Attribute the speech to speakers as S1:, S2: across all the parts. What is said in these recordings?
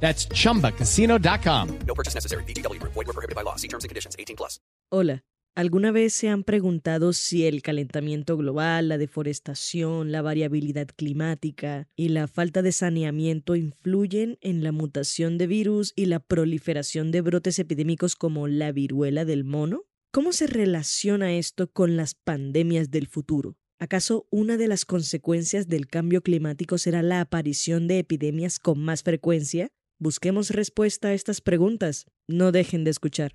S1: That's chumbacasino.com.
S2: No purchase necessary. BGW. Void were prohibited by law. See terms and conditions. 18 plus.
S3: Hola, ¿alguna vez se han preguntado si el calentamiento global, la deforestación, la variabilidad climática y la falta de saneamiento influyen en la mutación de virus y la proliferación de brotes epidémicos como la viruela del mono? ¿Cómo se relaciona esto con las pandemias del futuro? ¿Acaso una de las consecuencias del cambio climático será la aparición de epidemias con más frecuencia? Busquemos respuesta a estas preguntas. No dejen de escuchar.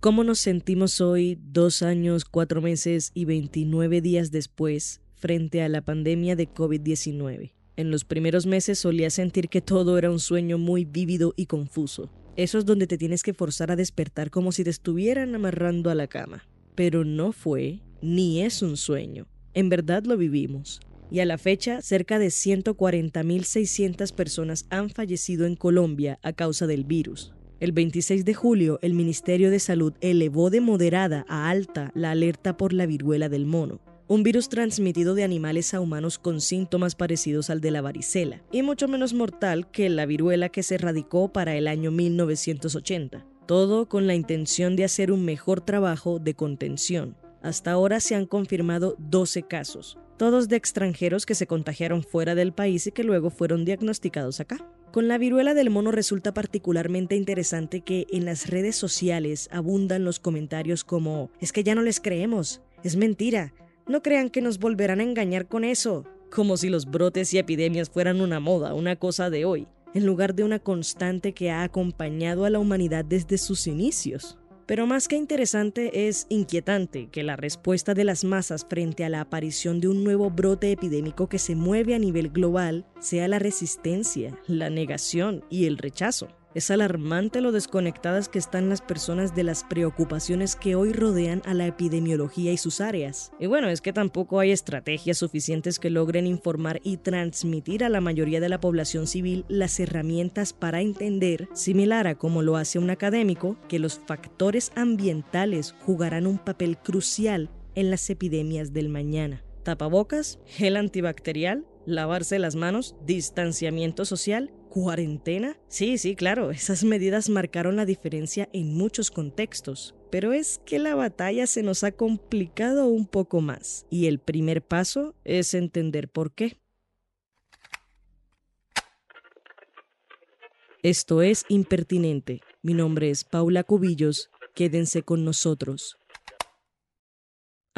S3: ¿Cómo nos sentimos hoy, dos años, cuatro meses y 29 días después, frente a la pandemia de COVID-19? En los primeros meses solía sentir que todo era un sueño muy vívido y confuso. Eso es donde te tienes que forzar a despertar como si te estuvieran amarrando a la cama. Pero no fue, ni es un sueño. En verdad lo vivimos y a la fecha cerca de 140.600 personas han fallecido en Colombia a causa del virus. El 26 de julio, el Ministerio de Salud elevó de moderada a alta la alerta por la viruela del mono, un virus transmitido de animales a humanos con síntomas parecidos al de la varicela, y mucho menos mortal que la viruela que se erradicó para el año 1980. Todo con la intención de hacer un mejor trabajo de contención. Hasta ahora se han confirmado 12 casos, todos de extranjeros que se contagiaron fuera del país y que luego fueron diagnosticados acá. Con la viruela del mono resulta particularmente interesante que en las redes sociales abundan los comentarios como es que ya no les creemos, es mentira, no crean que nos volverán a engañar con eso, como si los brotes y epidemias fueran una moda, una cosa de hoy, en lugar de una constante que ha acompañado a la humanidad desde sus inicios. Pero más que interesante es inquietante que la respuesta de las masas frente a la aparición de un nuevo brote epidémico que se mueve a nivel global sea la resistencia, la negación y el rechazo. Es alarmante lo desconectadas que están las personas de las preocupaciones que hoy rodean a la epidemiología y sus áreas. Y bueno, es que tampoco hay estrategias suficientes que logren informar y transmitir a la mayoría de la población civil las herramientas para entender, similar a como lo hace un académico, que los factores ambientales jugarán un papel crucial en las epidemias del mañana. Tapabocas, gel antibacterial, lavarse las manos, distanciamiento social ¿Cuarentena? Sí, sí, claro, esas medidas marcaron la diferencia en muchos contextos, pero es que la batalla se nos ha complicado un poco más, y el primer paso es entender por qué. Esto es Impertinente. Mi nombre es Paula Cubillos. Quédense con nosotros.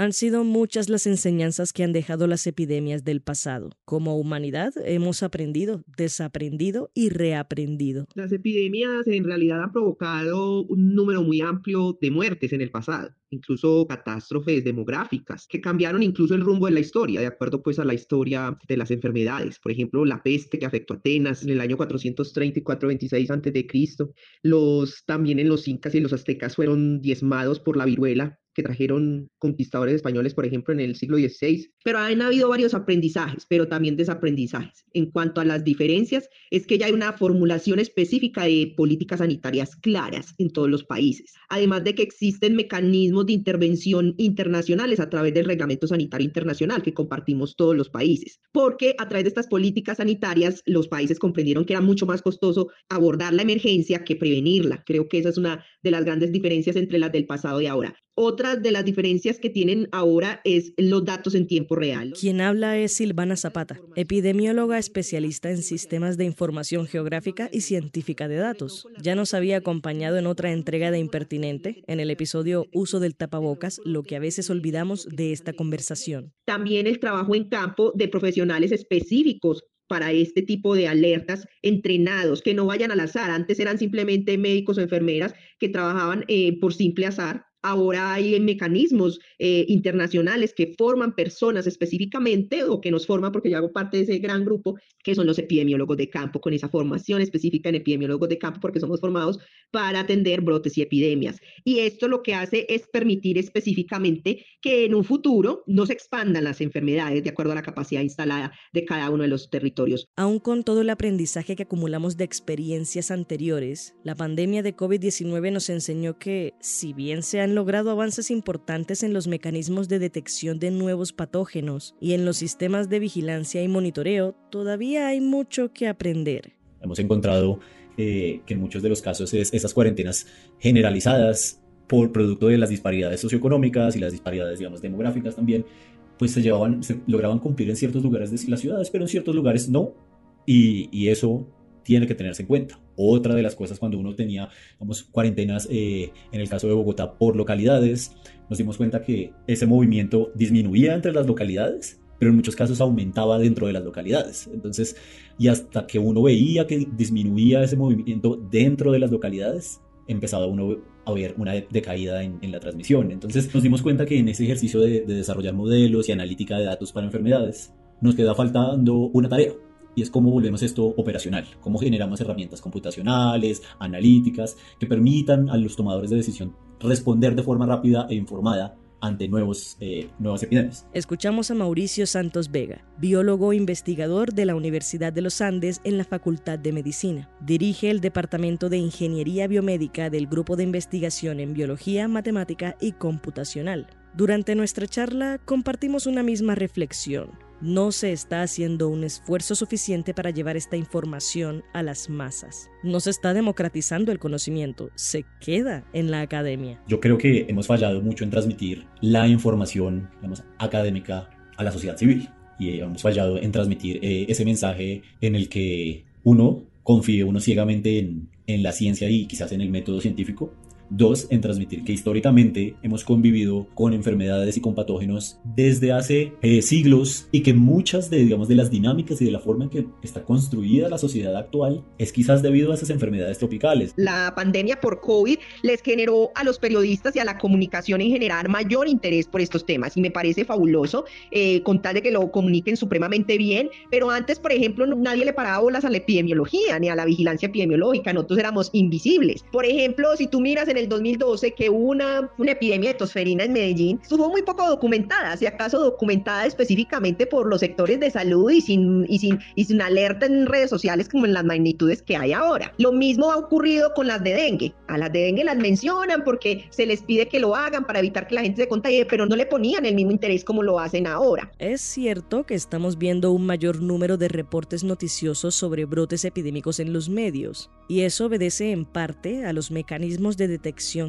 S3: Han sido muchas las enseñanzas que han dejado las epidemias del pasado. Como humanidad hemos aprendido, desaprendido y reaprendido.
S4: Las epidemias en realidad han provocado un número muy amplio de muertes en el pasado, incluso catástrofes demográficas que cambiaron incluso el rumbo de la historia, de acuerdo pues a la historia de las enfermedades. Por ejemplo, la peste que afectó a Atenas en el año 430 y 426 a.C. Los también en los incas y los aztecas fueron diezmados por la viruela que trajeron conquistadores españoles, por ejemplo, en el siglo XVI. Pero han habido varios aprendizajes, pero también desaprendizajes. En cuanto a las diferencias, es que ya hay una formulación específica de políticas sanitarias claras en todos los países, además de que existen mecanismos de intervención internacionales a través del Reglamento Sanitario Internacional que compartimos todos los países, porque a través de estas políticas sanitarias los países comprendieron que era mucho más costoso abordar la emergencia que prevenirla. Creo que esa es una de las grandes diferencias entre las del pasado y ahora. Otra de las diferencias que tienen ahora es los datos en tiempo real.
S3: Quien habla es Silvana Zapata, epidemióloga especialista en sistemas de información geográfica y científica de datos. Ya nos había acompañado en otra entrega de Impertinente, en el episodio Uso del tapabocas, lo que a veces olvidamos de esta conversación.
S4: También el trabajo en campo de profesionales específicos para este tipo de alertas entrenados, que no vayan al azar. Antes eran simplemente médicos o enfermeras que trabajaban eh, por simple azar Ahora hay mecanismos eh, internacionales que forman personas específicamente o que nos forman, porque yo hago parte de ese gran grupo, que son los epidemiólogos de campo, con esa formación específica en epidemiólogos de campo, porque somos formados para atender brotes y epidemias. Y esto lo que hace es permitir específicamente que en un futuro no se expandan las enfermedades de acuerdo a la capacidad instalada de cada uno de los territorios.
S3: Aún con todo el aprendizaje que acumulamos de experiencias anteriores, la pandemia de COVID-19 nos enseñó que, si bien se han logrado avances importantes en los mecanismos de detección de nuevos patógenos y en los sistemas de vigilancia y monitoreo, todavía hay mucho que aprender.
S5: Hemos encontrado eh, que en muchos de los casos es, esas cuarentenas generalizadas por producto de las disparidades socioeconómicas y las disparidades, digamos, demográficas también, pues se, llevaban, se lograban cumplir en ciertos lugares de las ciudades, pero en ciertos lugares no. Y, y eso tiene que tenerse en cuenta. Otra de las cosas cuando uno tenía vamos, cuarentenas, eh, en el caso de Bogotá, por localidades, nos dimos cuenta que ese movimiento disminuía entre las localidades, pero en muchos casos aumentaba dentro de las localidades. Entonces, y hasta que uno veía que disminuía ese movimiento dentro de las localidades, empezaba uno a ver una decaída en, la transmisión. Entonces nos dimos cuenta que en ese ejercicio de, de desarrollar modelos y analítica de datos para enfermedades, nos queda faltando una tarea y es cómo volvemos esto operacional, cómo generamos herramientas computacionales, analíticas, que permitan a los tomadores de decisión responder de forma rápida e informada ante nuevos, eh, nuevas epidemias.
S3: Escuchamos a Mauricio Santos Vega, biólogo investigador de la Universidad de los Andes en la Facultad de Medicina. Dirige el Departamento de Ingeniería Biomédica del Grupo de Investigación en Biología, Matemática y Computacional. Durante nuestra charla compartimos una misma reflexión no se está haciendo un esfuerzo suficiente para llevar esta información a las masas. No se está democratizando el conocimiento, se queda en la academia.
S5: Yo creo que hemos fallado mucho en transmitir la información académica a la sociedad civil y hemos fallado en transmitir eh, ese mensaje en el que uno confíe uno ciegamente en, en la ciencia y quizás en el método científico Dos, en transmitir que históricamente hemos convivido con enfermedades y con patógenos desde hace eh, siglos y que muchas de, digamos, de las dinámicas y de la forma en que está construida la sociedad actual es quizás debido a esas enfermedades tropicales.
S4: La pandemia por COVID les generó a los periodistas y a la comunicación en general mayor interés por estos temas y me parece fabuloso eh, con tal de que lo comuniquen supremamente bien, pero antes, por ejemplo, nadie le paraba bolas a la epidemiología ni a la vigilancia epidemiológica, nosotros éramos invisibles. Por ejemplo, si tú miras en el 2012 que hubo una, una epidemia de tosferina en Medellín, estuvo muy poco documentada, si acaso documentada específicamente por los sectores de salud y sin, y sin, y sin alerta en redes sociales como en las magnitudes que hay ahora. Lo mismo ha ocurrido con las de dengue. A las de dengue las mencionan porque se les pide que lo hagan para evitar que la gente se contagie, pero no le ponían el mismo interés como lo hacen ahora.
S3: Es cierto que estamos viendo un mayor número de reportes noticiosos sobre brotes epidémicos en los medios, y eso obedece en parte a los mecanismos de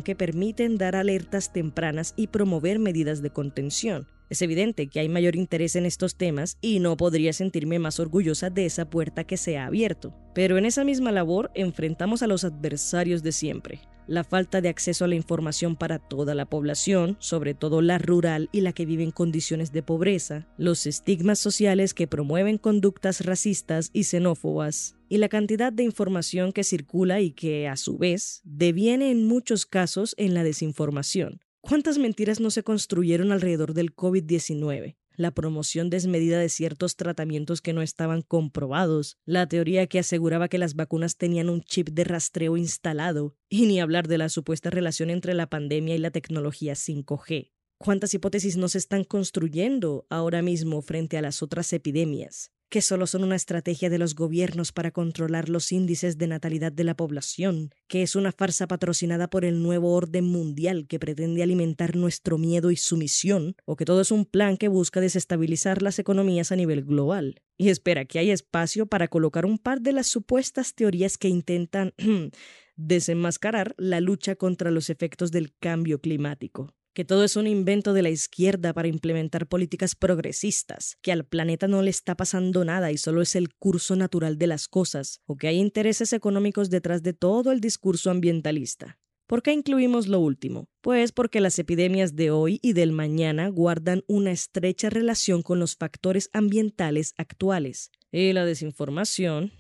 S3: que permiten dar alertas tempranas y promover medidas de contención. Es evidente que hay mayor interés en estos temas y no podría sentirme más orgullosa de esa puerta que se ha abierto. Pero en esa misma labor enfrentamos a los adversarios de siempre, la falta de acceso a la información para toda la población, sobre todo la rural y la que vive en condiciones de pobreza, los estigmas sociales que promueven conductas racistas y xenófobas, y la cantidad de información que circula y que, a su vez, deviene en muchos casos en la desinformación. ¿Cuántas mentiras no se construyeron alrededor del COVID-19? la promoción desmedida de ciertos tratamientos que no estaban comprobados, la teoría que aseguraba que las vacunas tenían un chip de rastreo instalado, y ni hablar de la supuesta relación entre la pandemia y la tecnología 5G. ¿Cuántas hipótesis no se están construyendo ahora mismo frente a las otras epidemias? Que solo son una estrategia de los gobiernos para controlar los índices de natalidad de la población, que es una farsa patrocinada por el nuevo orden mundial que pretende alimentar nuestro miedo y sumisión, o que todo es un plan que busca desestabilizar las economías a nivel global. Y espera que haya espacio para colocar un par de las supuestas teorías que intentan desenmascarar la lucha contra los efectos del cambio climático que todo es un invento de la izquierda para implementar políticas progresistas, que al planeta no le está pasando nada y solo es el curso natural de las cosas, o que hay intereses económicos detrás de todo el discurso ambientalista. ¿Por qué incluimos lo último? Pues porque las epidemias de hoy y del mañana guardan una estrecha relación con los factores ambientales actuales. Y la desinformación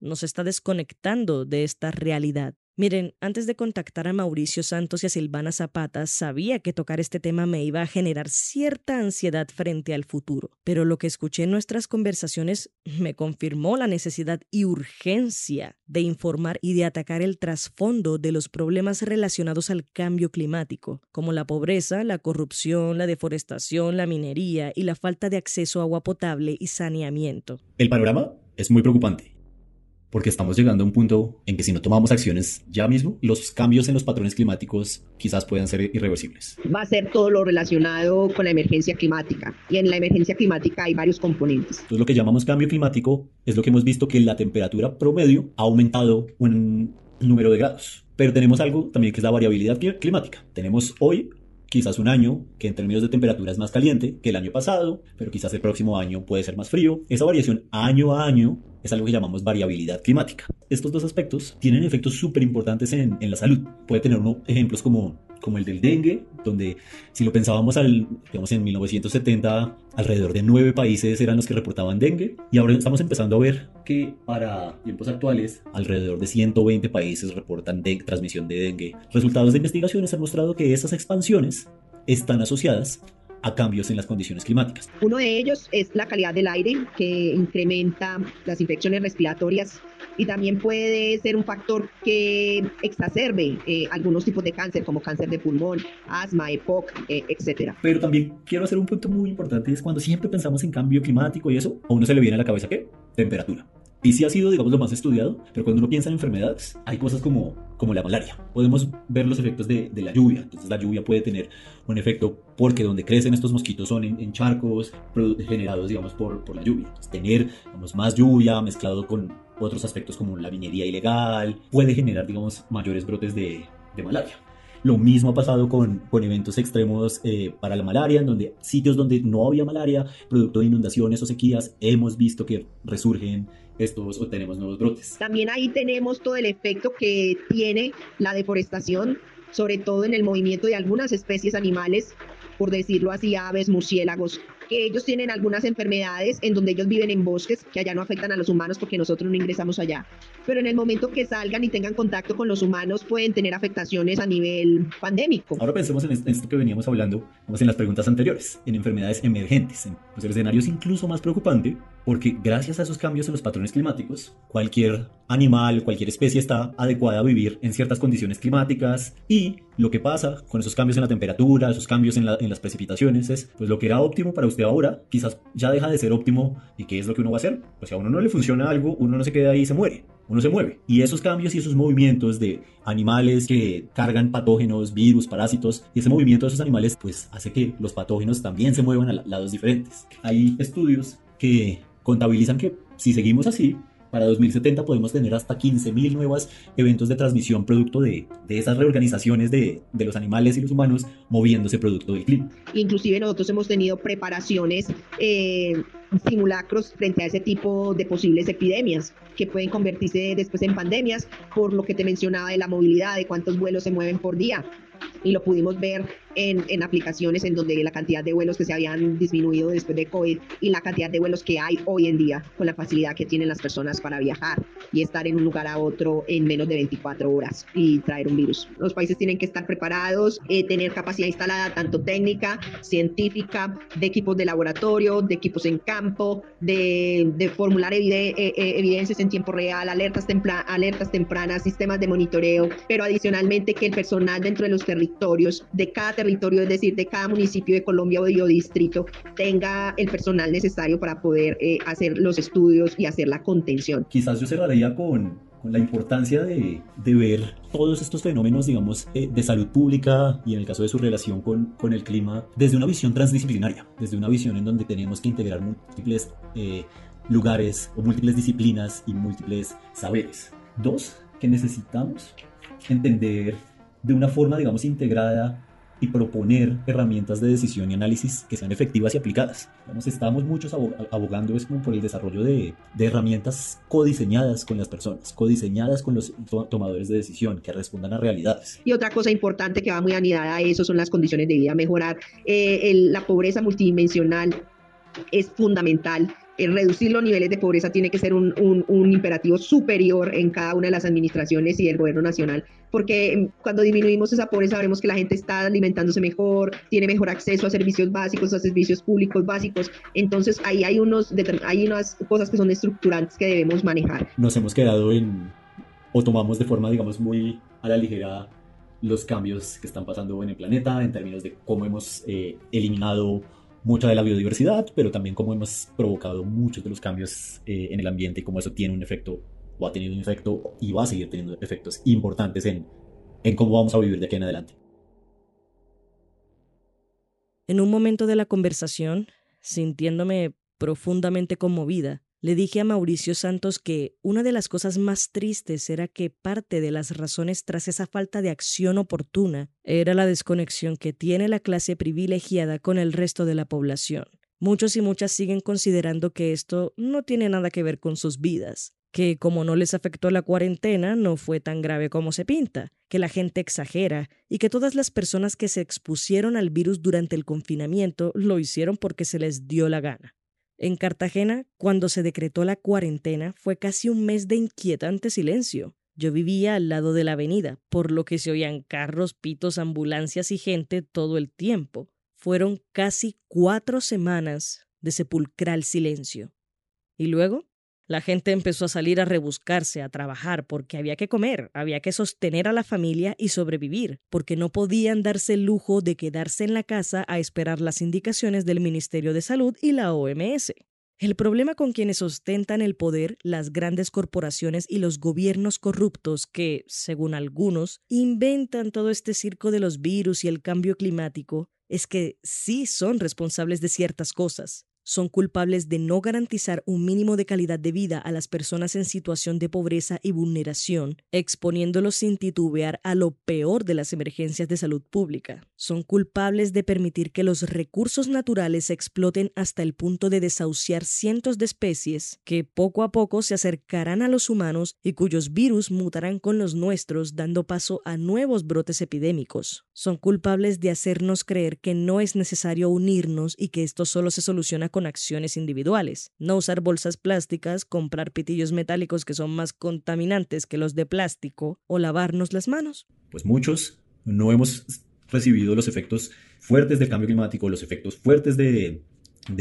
S3: nos está desconectando de esta realidad. Miren, antes de contactar a Mauricio Santos y a Silvana Zapata, sabía que tocar este tema me iba a generar cierta ansiedad frente al futuro, pero lo que escuché en nuestras conversaciones me confirmó la necesidad y urgencia de informar y de atacar el trasfondo de los problemas relacionados al cambio climático, como la pobreza, la corrupción, la deforestación, la minería y la falta de acceso a agua potable y saneamiento.
S5: El panorama es muy preocupante porque estamos llegando a un punto en que si no tomamos acciones ya mismo, los cambios en los patrones climáticos quizás puedan ser irreversibles.
S4: Va a ser todo lo relacionado con la emergencia climática y en la emergencia climática hay varios componentes.
S5: Entonces lo que llamamos cambio climático es lo que hemos visto que la temperatura promedio ha aumentado un número de grados. Pero tenemos algo también que es la variabilidad climática. Tenemos hoy quizás un año que en términos de temperatura es más caliente que el año pasado, pero quizás el próximo año puede ser más frío. Esa variación año a año es algo que llamamos variabilidad climática. Estos dos aspectos tienen efectos súper importantes en, la salud. Puede tener uno, ejemplos como, como el del dengue, donde si lo pensábamos al, digamos, en 1970, alrededor de nueve países eran los que reportaban dengue, y ahora estamos empezando a ver que para tiempos actuales, alrededor de 120 países reportan de, transmisión de dengue. Resultados de investigaciones han mostrado que esas expansiones están asociadas a cambios en las condiciones climáticas.
S4: Uno de ellos es la calidad del aire, que incrementa las infecciones respiratorias y también puede ser un factor que exacerbe eh, algunos tipos de cáncer, como cáncer de pulmón, asma, EPOC, eh, etc.
S5: Pero también quiero hacer un punto muy importante, es cuando siempre pensamos en cambio climático y eso, a uno se le viene a la cabeza qué? Temperatura. Y sí ha sido, digamos, lo más estudiado, pero cuando uno piensa en enfermedades, hay cosas como, como la malaria. Podemos ver los efectos de, de la lluvia. Entonces la lluvia puede tener un efecto porque donde crecen estos mosquitos son en, en charcos generados, digamos, por, por la lluvia. Entonces, tener, digamos, más lluvia mezclado con otros aspectos como la minería ilegal puede generar, digamos, mayores brotes de, de malaria. Lo mismo ha pasado con, con eventos extremos eh, para la malaria, en donde sitios donde no había malaria, producto de inundaciones o sequías, hemos visto que resurgen estos o tenemos nuevos brotes.
S4: También ahí tenemos todo el efecto que tiene la deforestación, sobre todo en el movimiento de algunas especies animales, por decirlo así, aves, murciélagos, que ellos tienen algunas enfermedades en donde ellos viven en bosques que allá no afectan a los humanos porque nosotros no ingresamos allá. Pero en el momento que salgan y tengan contacto con los humanos pueden tener afectaciones a nivel pandémico.
S5: Ahora pensemos en esto que veníamos hablando, como en las preguntas anteriores, en enfermedades emergentes. Pues el escenario es incluso más preocupante porque gracias a esos cambios en los patrones climáticos, cualquier animal, cualquier especie está adecuada a vivir en ciertas condiciones climáticas y lo que pasa con esos cambios en la temperatura, esos cambios en, la, en las precipitaciones es, pues lo que era óptimo para usted ahora, quizás ya deja de ser óptimo y qué es lo que uno va a hacer. Pues si a uno no le funciona algo, uno no se queda ahí y se muere, uno se mueve. Y esos cambios y esos movimientos de animales que cargan patógenos, virus, parásitos, y ese movimiento de esos animales pues hace que los patógenos también se muevan a lados diferentes. Hay estudios que contabilizan que si seguimos así, para 2070 podemos tener hasta 15.000 nuevos eventos de transmisión producto de, de esas reorganizaciones de, de, los animales y los humanos moviéndose producto del clima.
S4: Inclusive nosotros hemos tenido preparaciones, eh, simulacros frente a ese tipo de posibles epidemias que pueden convertirse después en pandemias por lo que te mencionaba de la movilidad, de cuántos vuelos se mueven por día. Y lo pudimos ver en, en, aplicaciones en donde la cantidad de vuelos que se habían disminuido después de COVID y la cantidad de vuelos que hay hoy en día con la facilidad que tienen las personas para viajar y estar en un lugar a otro en menos de 24 horas y traer un virus. Los países tienen que estar preparados, eh, tener capacidad instalada tanto técnica, científica, de equipos de laboratorio, de equipos en campo, de, de formular evide eh, evidencias en tiempo real, alertas, alertas tempranas, sistemas de monitoreo, pero adicionalmente que el personal dentro de los territorios de cada territorio, es decir, de cada municipio de Colombia o de distrito, tenga el personal necesario para poder eh, hacer los estudios y hacer la contención.
S5: Quizás yo cerraría con, con la importancia de, de, ver todos estos fenómenos, digamos, eh, de salud pública y en el caso de su relación con, con, el clima, desde una visión transdisciplinaria, desde una visión en donde tenemos que integrar múltiples eh, lugares o múltiples disciplinas y múltiples saberes. Dos, que necesitamos entender de una forma, digamos, integrada y proponer herramientas de decisión y análisis que sean efectivas y aplicadas. Digamos, estamos muchos abogando es como por el desarrollo de, de, herramientas codiseñadas con las personas, codiseñadas con los to tomadores de decisión, que respondan a realidades.
S4: Y otra cosa importante que va muy anidada a eso son las condiciones de vida, mejorar eh, el, la pobreza multidimensional es fundamental eh, reducir los niveles de pobreza tiene que ser un, un, imperativo superior en cada una de las administraciones y del gobierno nacional, porque em, cuando disminuimos esa pobreza veremos que la gente está alimentándose mejor, tiene mejor acceso a servicios básicos, a servicios públicos básicos, entonces ahí hay, unos, hay unas cosas que son estructurantes que debemos manejar.
S5: Nos hemos quedado en, o tomamos de forma, digamos, muy a la ligera los cambios que están pasando en el planeta en términos de cómo hemos eh, eliminado mucha de la biodiversidad, pero también cómo hemos provocado muchos de los cambios eh, en el ambiente y cómo eso tiene un efecto o ha tenido un efecto y va a seguir teniendo efectos importantes en, en cómo vamos a vivir de aquí en adelante.
S3: En un momento de la conversación, sintiéndome profundamente conmovida, le dije a Mauricio Santos que una de las cosas más tristes era que parte de las razones tras esa falta de acción oportuna era la desconexión que tiene la clase privilegiada con el resto de la población. Muchos y muchas siguen considerando que esto no tiene nada que ver con sus vidas, que como no les afectó la cuarentena no fue tan grave como se pinta, que la gente exagera y que todas las personas que se expusieron al virus durante el confinamiento lo hicieron porque se les dio la gana. En Cartagena, cuando se decretó la cuarentena, fue casi un mes de inquietante silencio. Yo vivía al lado de la avenida, por lo que se oían carros, pitos, ambulancias y gente todo el tiempo. Fueron casi cuatro semanas de sepulcral silencio. ¿Y luego? La gente empezó a salir a rebuscarse, a trabajar, porque había que comer, había que sostener a la familia y sobrevivir, porque no podían darse el lujo de quedarse en la casa a esperar las indicaciones del Ministerio de Salud y la OMS. El problema con quienes ostentan el poder, las grandes corporaciones y los gobiernos corruptos que, según algunos, inventan todo este circo de los virus y el cambio climático, es que sí son responsables de ciertas cosas, son culpables de no garantizar un mínimo de calidad de vida a las personas en situación de pobreza y vulneración, exponiéndolos sin titubear a lo peor de las emergencias de salud pública. Son culpables de permitir que los recursos naturales se exploten hasta el punto de desahuciar cientos de especies que poco a poco se acercarán a los humanos y cuyos virus mutarán con los nuestros, dando paso a nuevos brotes epidémicos. Son culpables de hacernos creer que no es necesario unirnos y que esto solo se soluciona con acciones individuales. No usar bolsas plásticas, comprar pitillos metálicos que son más contaminantes que los de plástico o lavarnos las manos.
S5: Pues muchos no hemos recibido los efectos fuertes del cambio climático, los efectos fuertes de,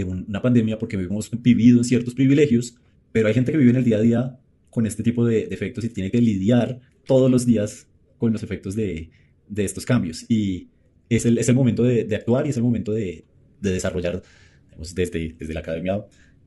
S5: una pandemia porque hemos vivido en ciertos privilegios, pero hay gente que vive en el día a día con este tipo de, efectos y tiene que lidiar todos los días con los efectos de, estos cambios. Y es el, es el momento de, actuar y es el momento de, desarrollar desde, desde la academia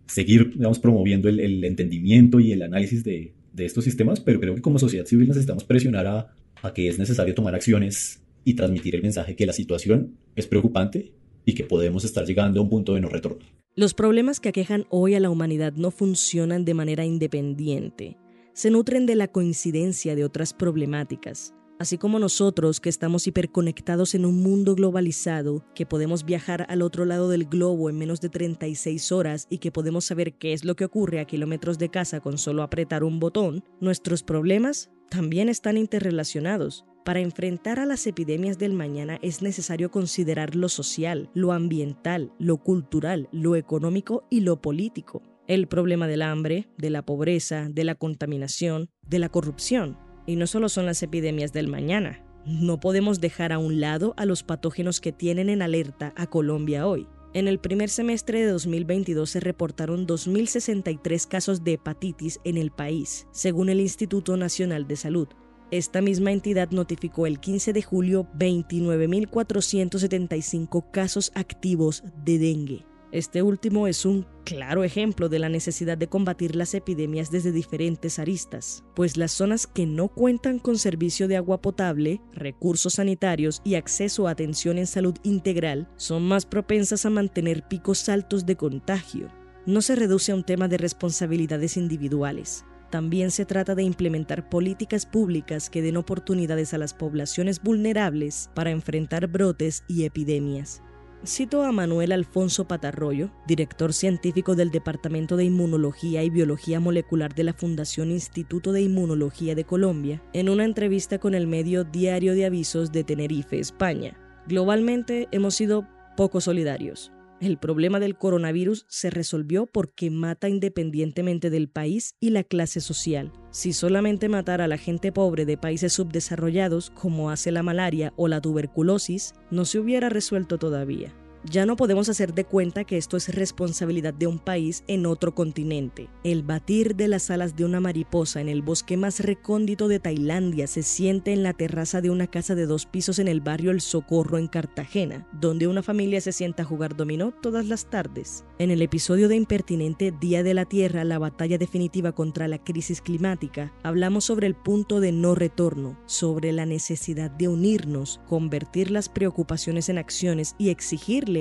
S5: seguir digamos, promoviendo el, entendimiento y el análisis de, estos sistemas, pero creo que como sociedad civil necesitamos presionar a, que es necesario tomar acciones y transmitir el mensaje que la situación es preocupante y que podemos estar llegando a un punto de no retorno.
S3: Los problemas que aquejan hoy a la humanidad no funcionan de manera independiente, se nutren de la coincidencia de otras problemáticas Así como nosotros que estamos hiperconectados en un mundo globalizado, que podemos viajar al otro lado del globo en menos de 36 horas y que podemos saber qué es lo que ocurre a kilómetros de casa con solo apretar un botón, nuestros problemas también están interrelacionados. Para enfrentar a las epidemias del mañana es necesario considerar lo social, lo ambiental, lo cultural, lo económico y lo político. El problema del hambre, de la pobreza, de la contaminación, de la corrupción y no solo son las epidemias del mañana. No podemos dejar a un lado a los patógenos que tienen en alerta a Colombia hoy. En el primer semestre de 2022 se reportaron 2.063 casos de hepatitis en el país, según el Instituto Nacional de Salud. Esta misma entidad notificó el 15 de julio 29.475 casos activos de dengue. Este último es un claro ejemplo de la necesidad de combatir las epidemias desde diferentes aristas, pues las zonas que no cuentan con servicio de agua potable, recursos sanitarios y acceso a atención en salud integral son más propensas a mantener picos altos de contagio. No se reduce a un tema de responsabilidades individuales, también se trata de implementar políticas públicas que den oportunidades a las poblaciones vulnerables para enfrentar brotes y epidemias. Cito a Manuel Alfonso Patarroyo, director científico del Departamento de Inmunología y Biología Molecular de la Fundación Instituto de Inmunología de Colombia, en una entrevista con el medio Diario de Avisos de Tenerife, España. Globalmente hemos sido poco solidarios. El problema del coronavirus se resolvió porque mata independientemente del país y la clase social. Si solamente matara a la gente pobre de países subdesarrollados, como hace la malaria o la tuberculosis, no se hubiera resuelto todavía. Ya no podemos hacer de cuenta que esto es responsabilidad de un país en otro continente. El batir de las alas de una mariposa en el bosque más recóndito de Tailandia se siente en la terraza de una casa de dos pisos en el barrio El Socorro en Cartagena, donde una familia se sienta a jugar dominó todas las tardes. En el episodio de Impertinente Día de la Tierra, la batalla definitiva contra la crisis climática, hablamos sobre el punto de no retorno, sobre la necesidad de unirnos, convertir las preocupaciones en acciones y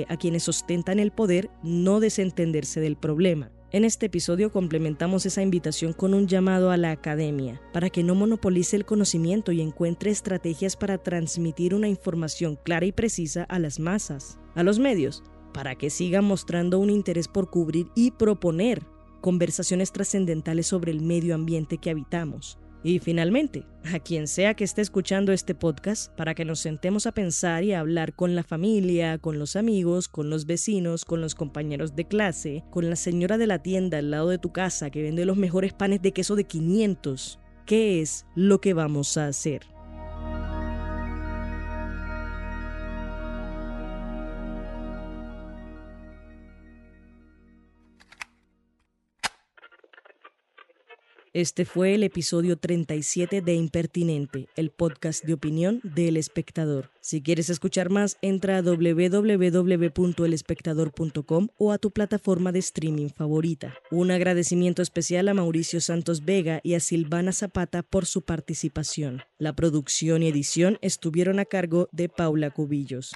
S3: a quienes ostentan el poder no desentenderse del problema. En este episodio complementamos esa invitación con un llamado a la academia para que no monopolice el conocimiento y encuentre estrategias para transmitir una información clara y precisa a las masas, a los medios, para que sigan mostrando un interés por cubrir y proponer conversaciones trascendentales sobre el medio ambiente que habitamos y finalmente, a quien sea que esté escuchando este podcast, para que nos sentemos a pensar y a hablar con la familia, con los amigos, con los vecinos, con los compañeros de clase, con la señora de la tienda al lado de tu casa que vende los mejores panes de queso de 500. ¿Qué es lo que vamos a hacer? Este fue el episodio 37 de Impertinente, el podcast de opinión del espectador. Si quieres escuchar más, entra a www.elespectador.com o a tu plataforma de streaming favorita. Un agradecimiento especial a Mauricio Santos Vega y a Silvana Zapata por su participación. La producción y edición estuvieron a cargo de Paula Cubillos.